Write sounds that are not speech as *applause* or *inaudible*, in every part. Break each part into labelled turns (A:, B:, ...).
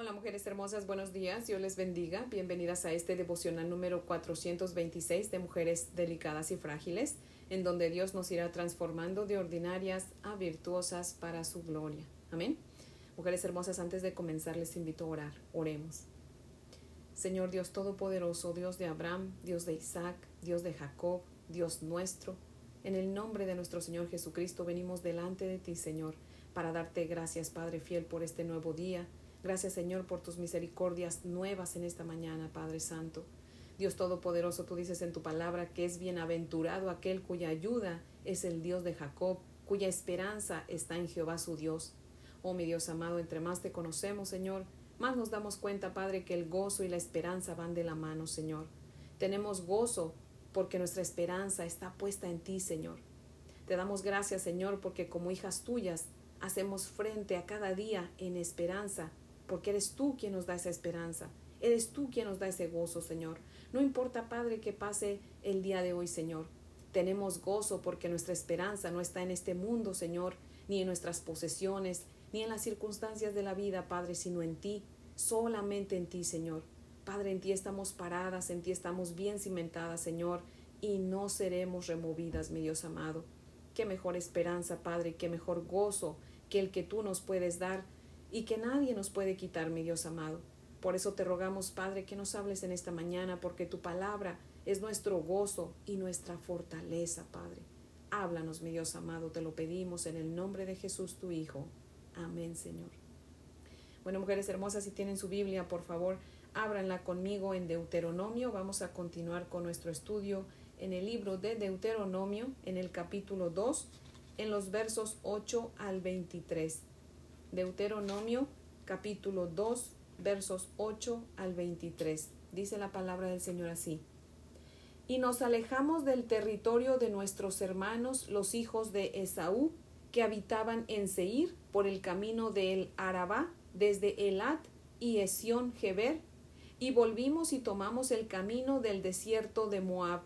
A: Hola mujeres hermosas, buenos días, Dios les bendiga. Bienvenidas a este devocional número 426 de Mujeres Delicadas y Frágiles, en donde Dios nos irá transformando de ordinarias a virtuosas para su gloria. Amén. Mujeres hermosas, antes de comenzar les invito a orar. Oremos. Señor Dios Todopoderoso, Dios de Abraham, Dios de Isaac, Dios de Jacob, Dios nuestro, en el nombre de nuestro Señor Jesucristo venimos delante de ti, Señor, para darte gracias, Padre fiel, por este nuevo día Gracias Señor por tus misericordias nuevas en esta mañana, Padre Santo. Dios Todopoderoso, tú dices en tu palabra que es bienaventurado aquel cuya ayuda es el Dios de Jacob, cuya esperanza está en Jehová su Dios. Oh mi Dios amado, entre más te conocemos, Señor, más nos damos cuenta, Padre, que el gozo y la esperanza van de la mano, Señor. Tenemos gozo porque nuestra esperanza está puesta en ti, Señor. Te damos gracias, Señor, porque como hijas tuyas hacemos frente a cada día en esperanza porque eres tú quien nos da esa esperanza. Eres tú quien nos da ese gozo, Señor. No importa, Padre, que pase el día de hoy, Señor. Tenemos gozo porque nuestra esperanza no está en este mundo, Señor, ni en nuestras posesiones, ni en las circunstancias de la vida, Padre, sino en ti, solamente en ti, Señor. Padre, en ti estamos paradas, en ti estamos bien cimentadas, Señor, y no seremos removidas, mi Dios amado. Qué mejor esperanza, Padre, qué mejor gozo que el que tú nos puedes dar y que nadie nos puede quitar, mi Dios amado. Por eso te rogamos, Padre, que nos hables en esta mañana, porque tu palabra es nuestro gozo y nuestra fortaleza, Padre. Háblanos, mi Dios amado, te lo pedimos en el nombre de Jesús, tu Hijo. Amén, Señor. Bueno, mujeres hermosas, si tienen su Biblia, por favor, ábranla conmigo en Deuteronomio. Vamos a continuar con nuestro estudio en el libro de Deuteronomio, en el capítulo 2, en los versos 8 al 23. Deuteronomio capítulo 2 versos 8 al 23. Dice la palabra del Señor así. Y nos alejamos del territorio de nuestros hermanos, los hijos de Esaú, que habitaban en Seir por el camino del Arabá, desde Elat y Esión Geber, y volvimos y tomamos el camino del desierto de Moab.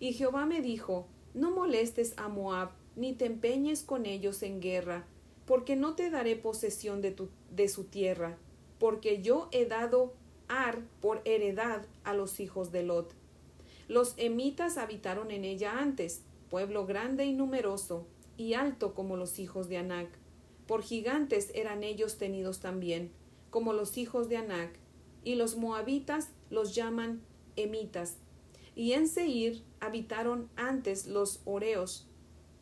A: Y Jehová me dijo, No molestes a Moab, ni te empeñes con ellos en guerra, porque no te daré posesión de, tu, su tierra, porque yo he dado Ar por heredad a los hijos de Lot. Los emitas habitaron en ella antes, pueblo grande y numeroso, y alto como los hijos de Anac. Por gigantes eran ellos tenidos también, como los hijos de Anac, y los moabitas los llaman emitas. Y en Seir habitaron antes los oreos,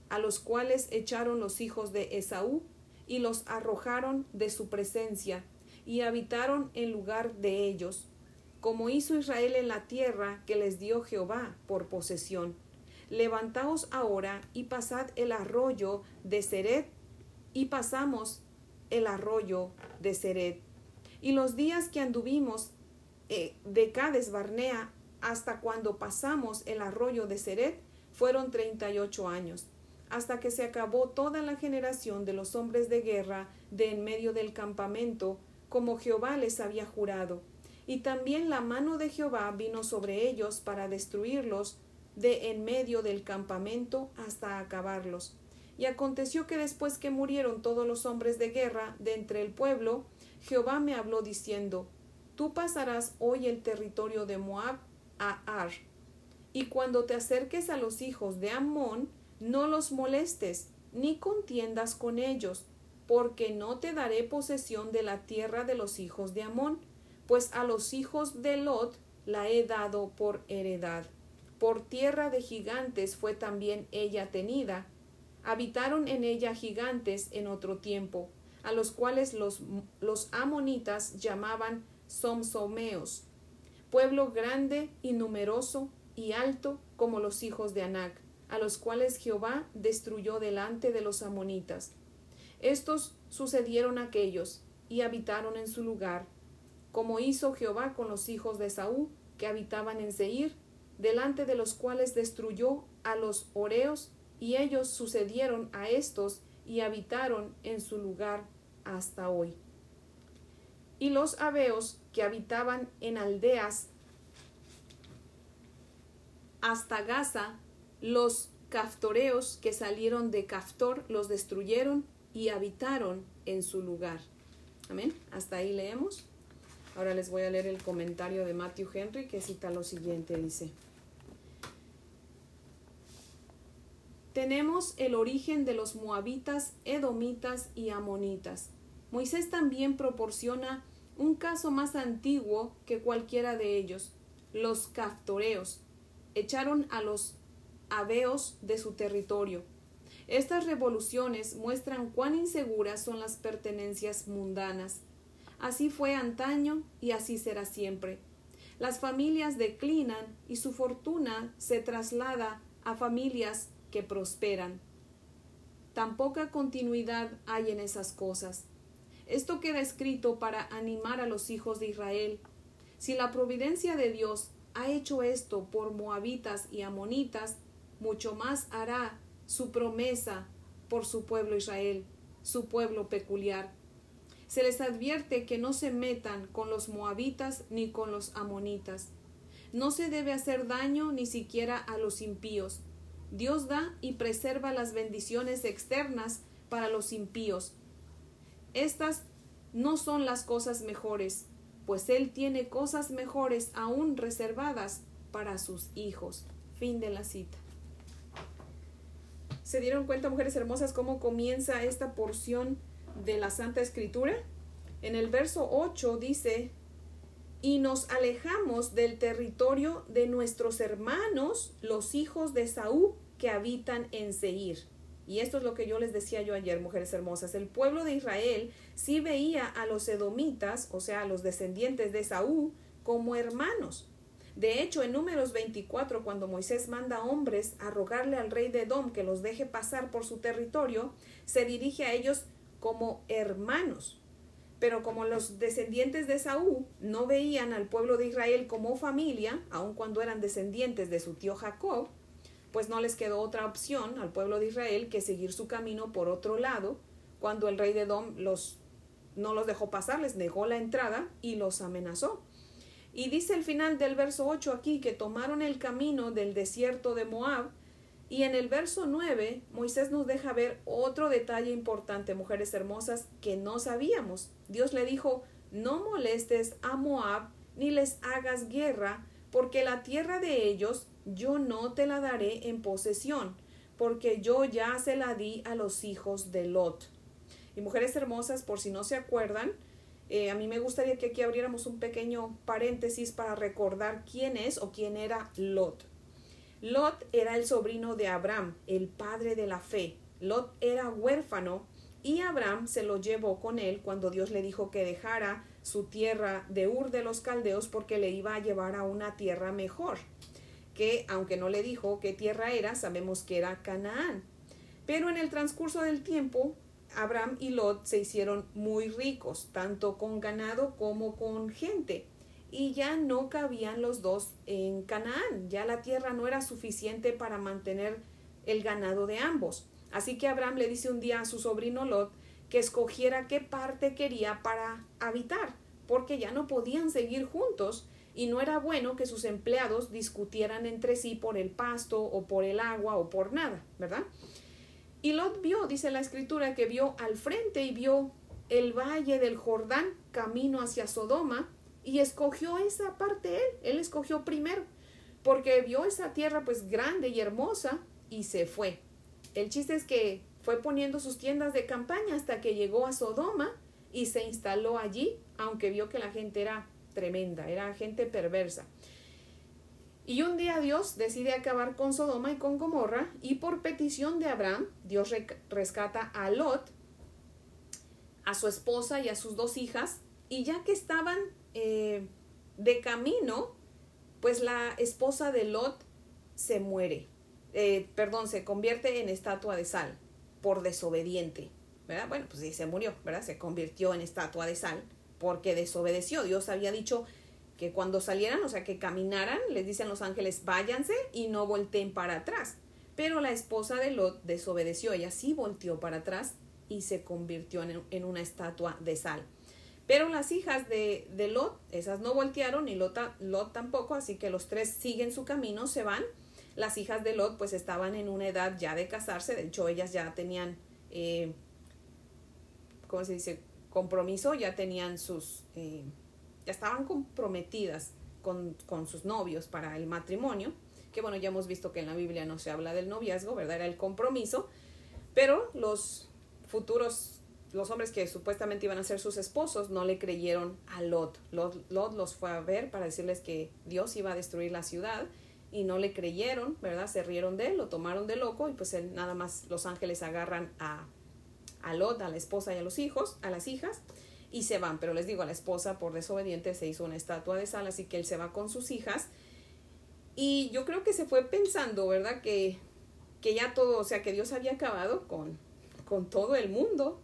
A: a los cuales echaron los hijos de Esaú y los arrojaron de su presencia, y habitaron en lugar de ellos, como hizo Israel en la tierra que les dio Jehová por posesión. Levantaos ahora y pasad el arroyo de Seret, y pasamos el arroyo de Seret. Y los días que anduvimos eh, de Cades Barnea hasta cuando pasamos el arroyo de Seret fueron treinta y ocho años hasta que se acabó toda la generación de los hombres de guerra de en medio del campamento, como Jehová les había jurado. Y también la mano de Jehová vino sobre ellos para destruirlos de en medio del campamento hasta acabarlos. Y aconteció que después que murieron todos los hombres de guerra de entre el pueblo, Jehová me habló diciendo, Tú pasarás hoy el territorio de Moab a Ar, y cuando te acerques a los hijos de Ammón, no los molestes, ni contiendas con ellos, porque no te daré posesión de la tierra de los hijos de Amón, pues a los hijos de Lot la he dado por heredad. Por tierra de gigantes fue también ella tenida. Habitaron en ella gigantes en otro tiempo, a los cuales los, los amonitas llamaban somsomeos, pueblo grande y numeroso y alto como los hijos de Anac a los cuales Jehová destruyó delante de los amonitas. Estos sucedieron aquellos y habitaron en su lugar, como hizo Jehová con los hijos de Saúl que habitaban en Seir, delante de los cuales destruyó a los oreos, y ellos sucedieron a estos y habitaron en su lugar hasta hoy. Y los abeos que habitaban en aldeas hasta Gaza los caftoreos que salieron de Caftor los destruyeron y habitaron en su lugar. Amén. Hasta ahí leemos. Ahora les voy a leer el comentario de Matthew Henry que cita lo siguiente, dice. Tenemos el origen de los moabitas, edomitas y amonitas. Moisés también proporciona un caso más antiguo que cualquiera de ellos. Los caftoreos echaron a los aveos de su territorio. Estas revoluciones muestran cuán inseguras son las pertenencias mundanas. Así fue antaño y así será siempre. Las familias declinan y su fortuna se traslada a familias que prosperan. Tan poca continuidad hay en esas cosas. Esto queda escrito para animar a los hijos de Israel. Si la providencia de Dios ha hecho esto por moabitas y amonitas, mucho más hará su promesa por su pueblo Israel, su pueblo peculiar. Se les advierte que no se metan con los moabitas ni con los amonitas. No se debe hacer daño ni siquiera a los impíos. Dios da y preserva las bendiciones externas para los impíos. Estas no son las cosas mejores, pues Él tiene cosas mejores aún reservadas para sus hijos. Fin de la cita. ¿Se dieron cuenta, mujeres hermosas, cómo comienza esta porción de la Santa Escritura? En el verso 8 dice, y nos alejamos del territorio de nuestros hermanos, los hijos de Saúl, que habitan en Seir. Y esto es lo que yo les decía yo ayer, mujeres hermosas. El pueblo de Israel sí veía a los edomitas, o sea, a los descendientes de Saúl, como hermanos. De hecho, en números 24, cuando Moisés manda hombres a rogarle al rey de Edom que los deje pasar por su territorio, se dirige a ellos como hermanos. Pero como los descendientes de Saúl no veían al pueblo de Israel como familia, aun cuando eran descendientes de su tío Jacob, pues no les quedó otra opción al pueblo de Israel que seguir su camino por otro lado, cuando el rey de Edom los, no los dejó pasar, les negó la entrada y los amenazó. Y dice el final del verso 8 aquí que tomaron el camino del desierto de Moab. Y en el verso 9 Moisés nos deja ver otro detalle importante, mujeres hermosas, que no sabíamos. Dios le dijo, no molestes a Moab ni les hagas guerra, porque la tierra de ellos yo no te la daré en posesión, porque yo ya se la di a los hijos de Lot. Y mujeres hermosas, por si no se acuerdan, eh, a mí me gustaría que aquí abriéramos un pequeño paréntesis para recordar quién es o quién era Lot. Lot era el sobrino de Abraham, el padre de la fe. Lot era huérfano y Abraham se lo llevó con él cuando Dios le dijo que dejara su tierra de Ur de los Caldeos porque le iba a llevar a una tierra mejor, que aunque no le dijo qué tierra era, sabemos que era Canaán. Pero en el transcurso del tiempo, Abraham y Lot se hicieron muy ricos, tanto con ganado como con gente, y ya no cabían los dos en Canaán, ya la tierra no era suficiente para mantener el ganado de ambos. Así que Abraham le dice un día a su sobrino Lot que escogiera qué parte quería para habitar, porque ya no podían seguir juntos y no era bueno que sus empleados discutieran entre sí por el pasto o por el agua o por nada, ¿verdad? Y Lot vio, dice la escritura, que vio al frente y vio el valle del Jordán camino hacia Sodoma y escogió esa parte él, él escogió primero, porque vio esa tierra pues grande y hermosa y se fue. El chiste es que fue poniendo sus tiendas de campaña hasta que llegó a Sodoma y se instaló allí, aunque vio que la gente era tremenda, era gente perversa. Y un día Dios decide acabar con Sodoma y con Gomorra y por petición de Abraham, Dios rescata a Lot, a su esposa y a sus dos hijas, y ya que estaban eh, de camino, pues la esposa de Lot se muere, eh, perdón, se convierte en estatua de sal por desobediente, ¿verdad? Bueno, pues sí, se murió, ¿verdad? Se convirtió en estatua de sal porque desobedeció. Dios había dicho, que cuando salieran, o sea, que caminaran, les dicen los ángeles, váyanse y no volteen para atrás. Pero la esposa de Lot desobedeció, ella sí volteó para atrás y se convirtió en, una estatua de sal. Pero las hijas de, de Lot, esas no voltearon y Lot, Lot, tampoco, así que los tres siguen su camino, se van. Las hijas de Lot pues estaban en una edad ya de casarse, de hecho ellas ya tenían, eh, ¿cómo se dice? Compromiso, ya tenían sus... Eh, ya estaban comprometidas con, con sus novios para el matrimonio, que bueno, ya hemos visto que en la Biblia no se habla del noviazgo, ¿verdad? Era el compromiso, pero los futuros, los hombres que supuestamente iban a ser sus esposos, no le creyeron a Lot. Lot. Lot los fue a ver para decirles que Dios iba a destruir la ciudad y no le creyeron, ¿verdad? Se rieron de él, lo tomaron de loco y pues él, nada más los ángeles agarran a, a Lot, a la esposa y a los hijos, a las hijas y se van. Pero les digo, a la esposa por desobediente se hizo una estatua de sal, así que él se va con sus hijas. Y yo creo que se fue pensando, ¿verdad? Que, que ya todo, o sea, que Dios había acabado con, con todo el mundo.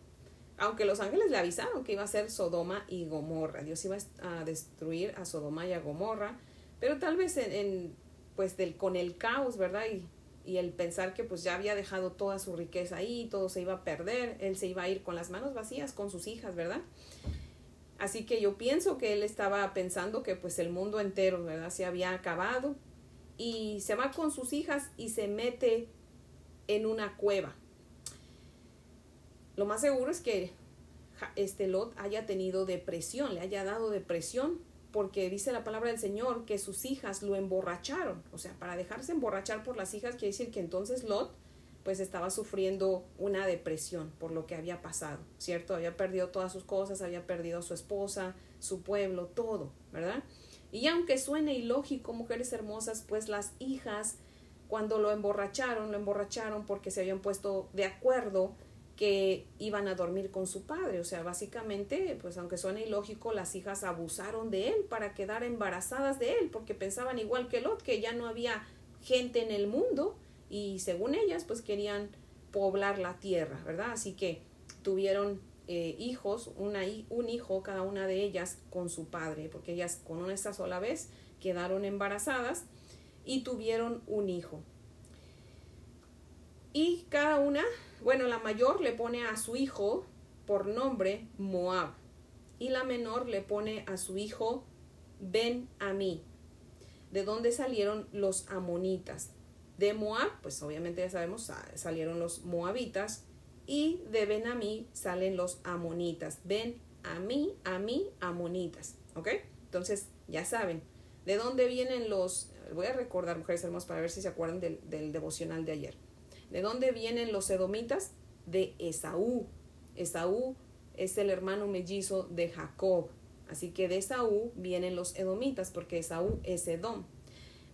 A: Aunque los ángeles le avisaron que iba a ser Sodoma y Gomorra. Dios iba a destruir a Sodoma y a Gomorra. Pero tal vez en, pues del, con el caos, ¿verdad? Y, y el pensar que pues ya había dejado toda su riqueza ahí, todo se iba a perder, él se iba a ir con las manos vacías con sus hijas, ¿verdad? Así que yo pienso que él estaba pensando que pues el mundo entero, ¿verdad? Se había acabado y se va con sus hijas y se mete en una cueva. Lo más seguro es que este Lot haya tenido depresión, le haya dado depresión, porque dice la palabra del Señor que sus hijas lo emborracharon. O sea, para dejarse emborrachar por las hijas quiere decir que entonces Lot pues estaba sufriendo una depresión por lo que había pasado, ¿cierto? Había perdido todas sus cosas, había perdido a su esposa, su pueblo, todo, ¿verdad? Y aunque suene ilógico, mujeres hermosas, pues las hijas, cuando lo emborracharon, lo emborracharon porque se habían puesto de acuerdo que iban a dormir con su padre. O sea, básicamente, pues aunque suene ilógico, las hijas abusaron de él para quedar embarazadas de él, porque pensaban igual que Lot, que ya no había gente en el mundo y según ellas pues querían poblar la tierra, ¿verdad? Así que tuvieron eh, hijos, una, un hijo cada una de ellas con su padre, porque ellas con una sola vez quedaron embarazadas y tuvieron un hijo. Y cada una, bueno, la mayor le pone a su hijo por nombre Moab y la menor le pone a su hijo Ben Amí, de donde salieron los amonitas. De Moab, pues obviamente ya sabemos, salieron los moabitas y de Ben-Amí salen los amonitas. Ben a mí, a mí, amonitas. ¿Ok? Entonces, ya saben, ¿de dónde vienen los... Voy a recordar, mujeres hermosas, para ver si se acuerdan del devocional de ayer. ¿De dónde vienen los edomitas? De Esaú. Esaú es el hermano mellizo de Jacob. Así que de Esaú vienen los edomitas, porque Esaú es Edom.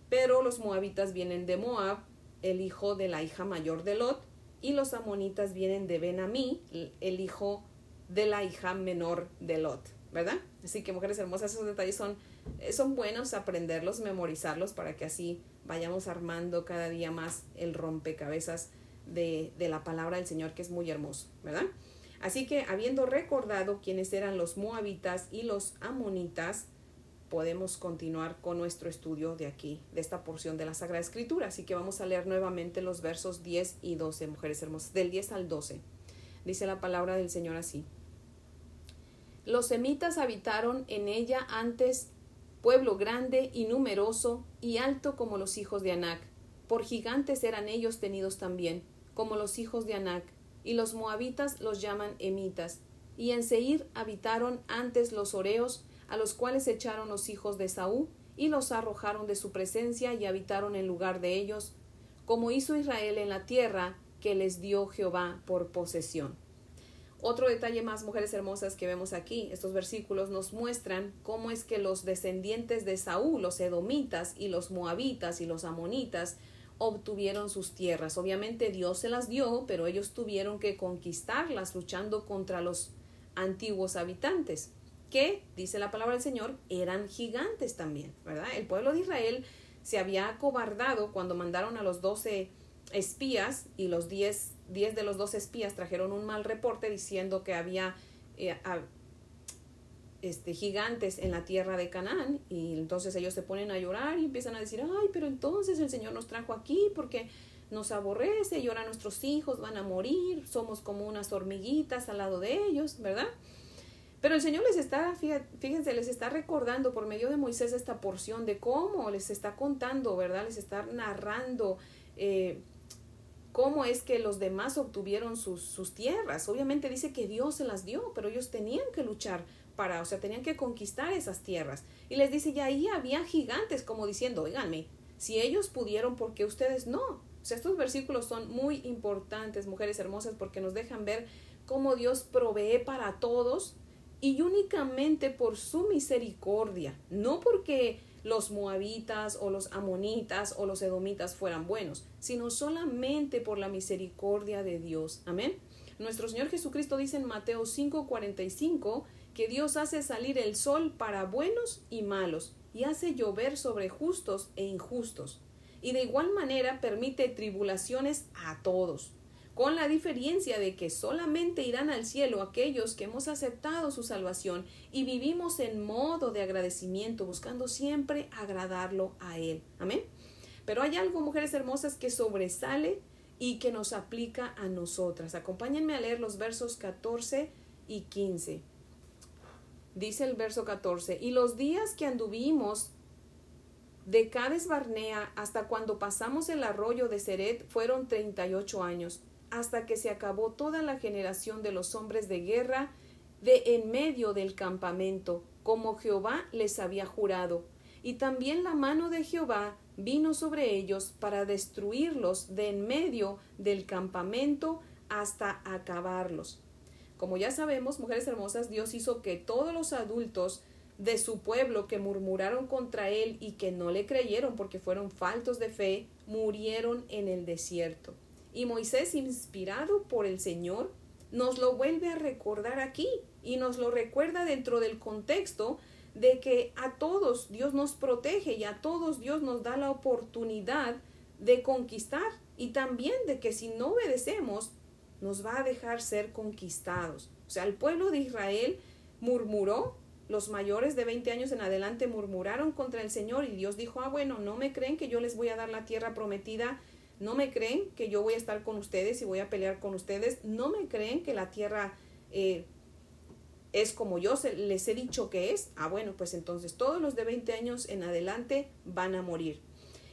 A: Pero los moabitas vienen de Moab, el hijo de la hija mayor de Lot, y los amonitas vienen de Benamí, el hijo de la hija menor de Lot, ¿verdad? Así que mujeres hermosas, esos detalles son, eh, son buenos aprenderlos, memorizarlos para que así vayamos armando cada día más el rompecabezas de, de la palabra del Señor, que es muy hermoso, ¿verdad? Así que habiendo recordado quiénes eran los moabitas y los amonitas, podemos continuar con nuestro estudio de aquí, de esta porción de la Sagrada Escritura. Así que vamos a leer nuevamente los versos 10 y 12, mujeres hermosas, del 10 al 12. Dice la palabra del Señor así. Los semitas habitaron en ella antes pueblo grande y numeroso y alto como los hijos de Anac. Por gigantes eran ellos tenidos también, como los hijos de Anac, y los moabitas los llaman emitas. Y en Seir habitaron antes los oreos, a los cuales echaron los hijos de Saúl y los arrojaron de su presencia y habitaron en lugar de ellos, como hizo Israel en la tierra que les dio Jehová por posesión. Otro detalle más, mujeres hermosas, que vemos aquí, estos versículos nos muestran cómo es que los descendientes de Saúl, los edomitas y los moabitas y los amonitas, obtuvieron sus tierras. Obviamente Dios se las dio, pero ellos tuvieron que conquistarlas luchando contra los antiguos habitantes que, dice la palabra del Señor, eran gigantes también, ¿verdad? El pueblo de Israel se había acobardado cuando mandaron a los doce espías y los diez, diez de los doce espías trajeron un mal reporte diciendo que había eh, este, gigantes en la tierra de Canaán y entonces ellos se ponen a llorar y empiezan a decir, ay, pero entonces el Señor nos trajo aquí porque nos aborrece y ahora nuestros hijos van a morir, somos como unas hormiguitas al lado de ellos, ¿verdad? Pero el Señor les está, fíjense, les está recordando por medio de Moisés esta porción de cómo les está contando, ¿verdad? Les está narrando eh, cómo es que los demás obtuvieron sus, sus tierras. Obviamente dice que Dios se las dio, pero ellos tenían que luchar para, o sea, tenían que conquistar esas tierras. Y les dice, y ahí había gigantes, como diciendo, oiganme, si ellos pudieron, ¿por qué ustedes no? O sea, estos versículos son muy importantes, mujeres hermosas, porque nos dejan ver cómo Dios provee para todos y únicamente por su misericordia, no porque los moabitas o los amonitas o los edomitas fueran buenos, sino solamente por la misericordia de Dios. Amén. Nuestro Señor Jesucristo dice en Mateo 5:45 que Dios hace salir el sol para buenos y malos y hace llover sobre justos e injustos. Y de igual manera permite tribulaciones a todos con la diferencia de que solamente irán al cielo aquellos que hemos aceptado su salvación y vivimos en modo de agradecimiento, buscando siempre agradarlo a Él. Amén. Pero hay algo, mujeres hermosas, que sobresale y que nos aplica a nosotras. Acompáñenme a leer los versos 14 y 15. Dice el verso 14, y los días que anduvimos de Cades Barnea hasta cuando pasamos el arroyo de Seret fueron treinta y ocho años hasta que se acabó toda la generación de los hombres de guerra de en medio del campamento, como Jehová les había jurado. Y también la mano de Jehová vino sobre ellos para destruirlos de en medio del campamento hasta acabarlos. Como ya sabemos, mujeres hermosas, Dios hizo que todos los adultos de su pueblo que murmuraron contra él y que no le creyeron porque fueron faltos de fe, murieron en el desierto. Y Moisés, inspirado por el Señor, nos lo vuelve a recordar aquí y nos lo recuerda dentro del contexto de que a todos Dios nos protege y a todos Dios nos da la oportunidad de conquistar y también de que si no obedecemos nos va a dejar ser conquistados. O sea, el pueblo de Israel murmuró, los mayores de 20 años en adelante murmuraron contra el Señor y Dios dijo, ah, bueno, no me creen que yo les voy a dar la tierra prometida no me creen que yo voy a estar con ustedes y voy a pelear con ustedes. No me creen que la tierra eh, es como yo les he dicho que es. Ah, bueno, pues entonces todos los de 20 años en adelante van a morir.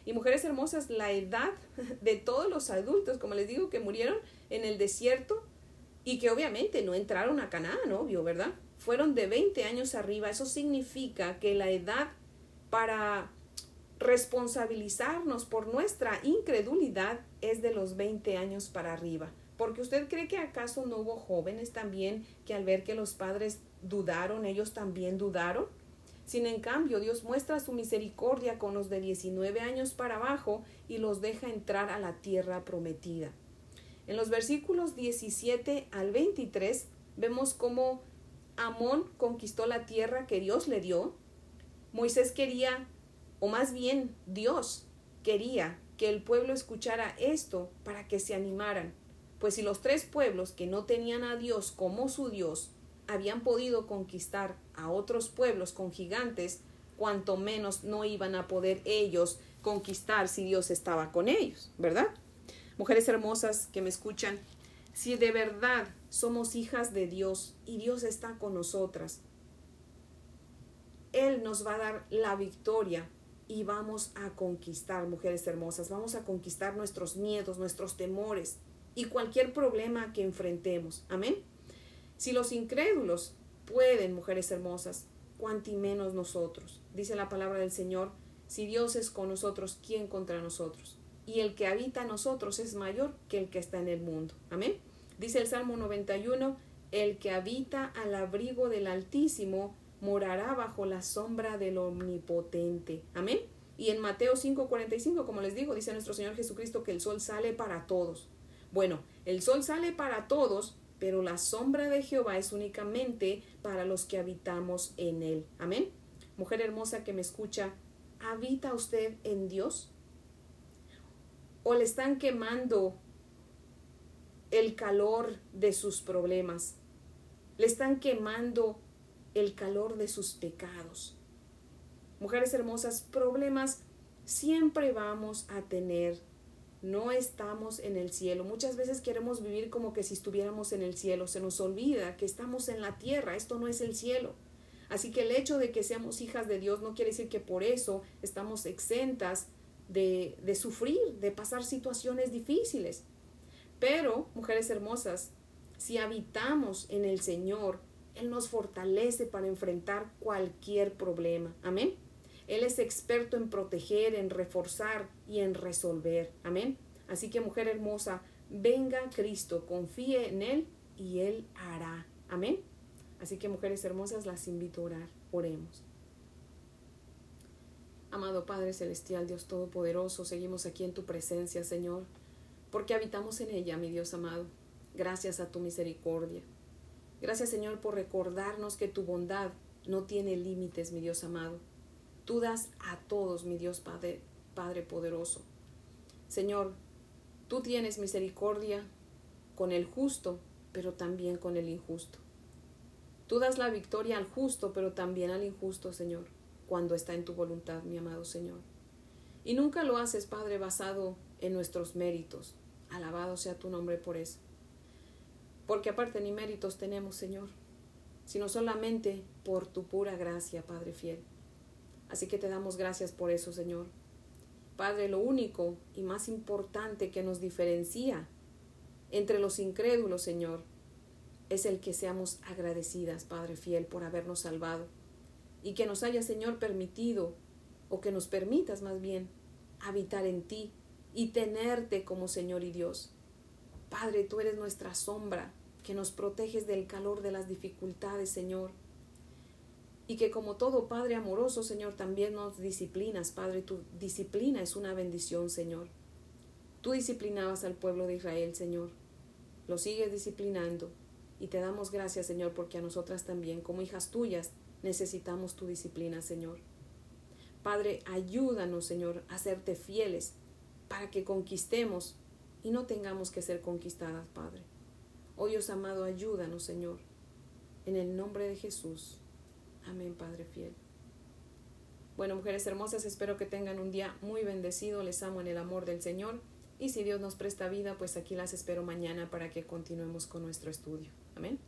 A: Y mujeres hermosas, la edad *laughs* de todos los adultos, como les digo, que murieron en el desierto y que obviamente no entraron a Canaán, obvio, ¿verdad? Fueron de 20 años arriba. Eso significa que la edad para responsabilizarnos por nuestra incredulidad es de los 20 años para arriba. Porque usted cree que acaso no hubo jóvenes también que al ver que los padres dudaron, ellos también dudaron. Sin en cambio, Dios muestra su misericordia con los de 19 años para abajo y los deja entrar a la tierra prometida. En los versículos 17 al 23 vemos cómo Amón conquistó la tierra que Dios le dio. Moisés quería o más bien Dios quería que el pueblo escuchara esto para que se animaran, pues si los tres pueblos que no tenían a Dios como su Dios habían podido conquistar a otros pueblos con gigantes, cuanto menos no iban a poder ellos conquistar si Dios estaba con ellos, ¿verdad? Mujeres hermosas que me escuchan, si de verdad somos hijas de Dios y Dios está con nosotras, Él nos va a dar la victoria y vamos a conquistar, mujeres hermosas, vamos a conquistar nuestros miedos, nuestros temores y cualquier problema que enfrentemos. Amén. Si los incrédulos pueden, mujeres hermosas, cuanti menos nosotros. Dice la palabra del Señor, si Dios es con nosotros, ¿quién contra nosotros? Y el que habita en nosotros es mayor que el que está en el mundo. Amén. Dice el Salmo 91, el que habita al abrigo del Altísimo morará bajo la sombra del Omnipotente. Amén. Y en Mateo 5:45, como les digo, dice nuestro Señor Jesucristo que el sol sale para todos. Bueno, el sol sale para todos, pero la sombra de Jehová es únicamente para los que habitamos en él. Amén. Mujer hermosa que me escucha, ¿habita usted en Dios? ¿O le están quemando el calor de sus problemas? ¿Le están quemando el calor de sus pecados. Mujeres hermosas, problemas siempre vamos a tener. No estamos en el cielo. Muchas veces queremos vivir como que si estuviéramos en el cielo. Se nos olvida que estamos en la tierra. Esto no es el cielo. Así que el hecho de que seamos hijas de Dios no quiere decir que por eso estamos exentas de, de sufrir, de pasar situaciones difíciles. Pero, mujeres hermosas, si habitamos en el Señor, Él nos fortalece para enfrentar cualquier problema. Amén. Él es experto en proteger, en reforzar y en resolver. Amén. Así que mujer hermosa, venga Cristo, confíe en Él y Él hará. Amén. Así que mujeres hermosas, las invito a orar. Oremos. Amado Padre Celestial, Dios Todopoderoso, seguimos aquí en tu presencia, Señor, porque habitamos en ella, mi Dios amado, gracias a tu misericordia. Gracias, Señor, por recordarnos que tu bondad no tiene límites, mi Dios amado. Tú das a todos, mi Dios Padre, Padre poderoso. Señor, tú tienes misericordia con el justo, pero también con el injusto. Tú das la victoria al justo, pero también al injusto, Señor cuando está en tu voluntad, mi amado Señor. Y nunca lo haces, Padre, basado en nuestros méritos. Alabado sea tu nombre por eso. Porque aparte ni méritos tenemos, Señor, sino solamente por tu pura gracia, Padre fiel. Así que te damos gracias por eso, Señor. Padre, lo único y más importante que nos diferencia entre los incrédulos, Señor, es el que seamos agradecidas, Padre fiel, por habernos salvado y que nos haya, Señor, permitido, o que nos permitas más bien, habitar en ti y tenerte como Señor y Dios. Padre, tú eres nuestra sombra, que nos proteges del calor de las dificultades, Señor. Y que como todo Padre amoroso, Señor, también nos disciplinas, Padre. Tu disciplina es una bendición, Señor. Tú disciplinabas al pueblo de Israel, Señor. Lo sigues disciplinando. Y te damos gracias, Señor, porque a nosotras también, como hijas tuyas, necesitamos tu disciplina, Señor. Padre, ayúdanos, Señor, a serte fieles para que conquistemos y no tengamos que ser conquistadas, Padre. Oh Dios amado, ayúdanos, Señor. En el nombre de Jesús. Amén, Padre fiel. Bueno, mujeres hermosas, espero que tengan un día muy bendecido. Les amo en el amor del Señor. Y si Dios nos presta vida, pues aquí las espero mañana para que continuemos con nuestro estudio. Amén.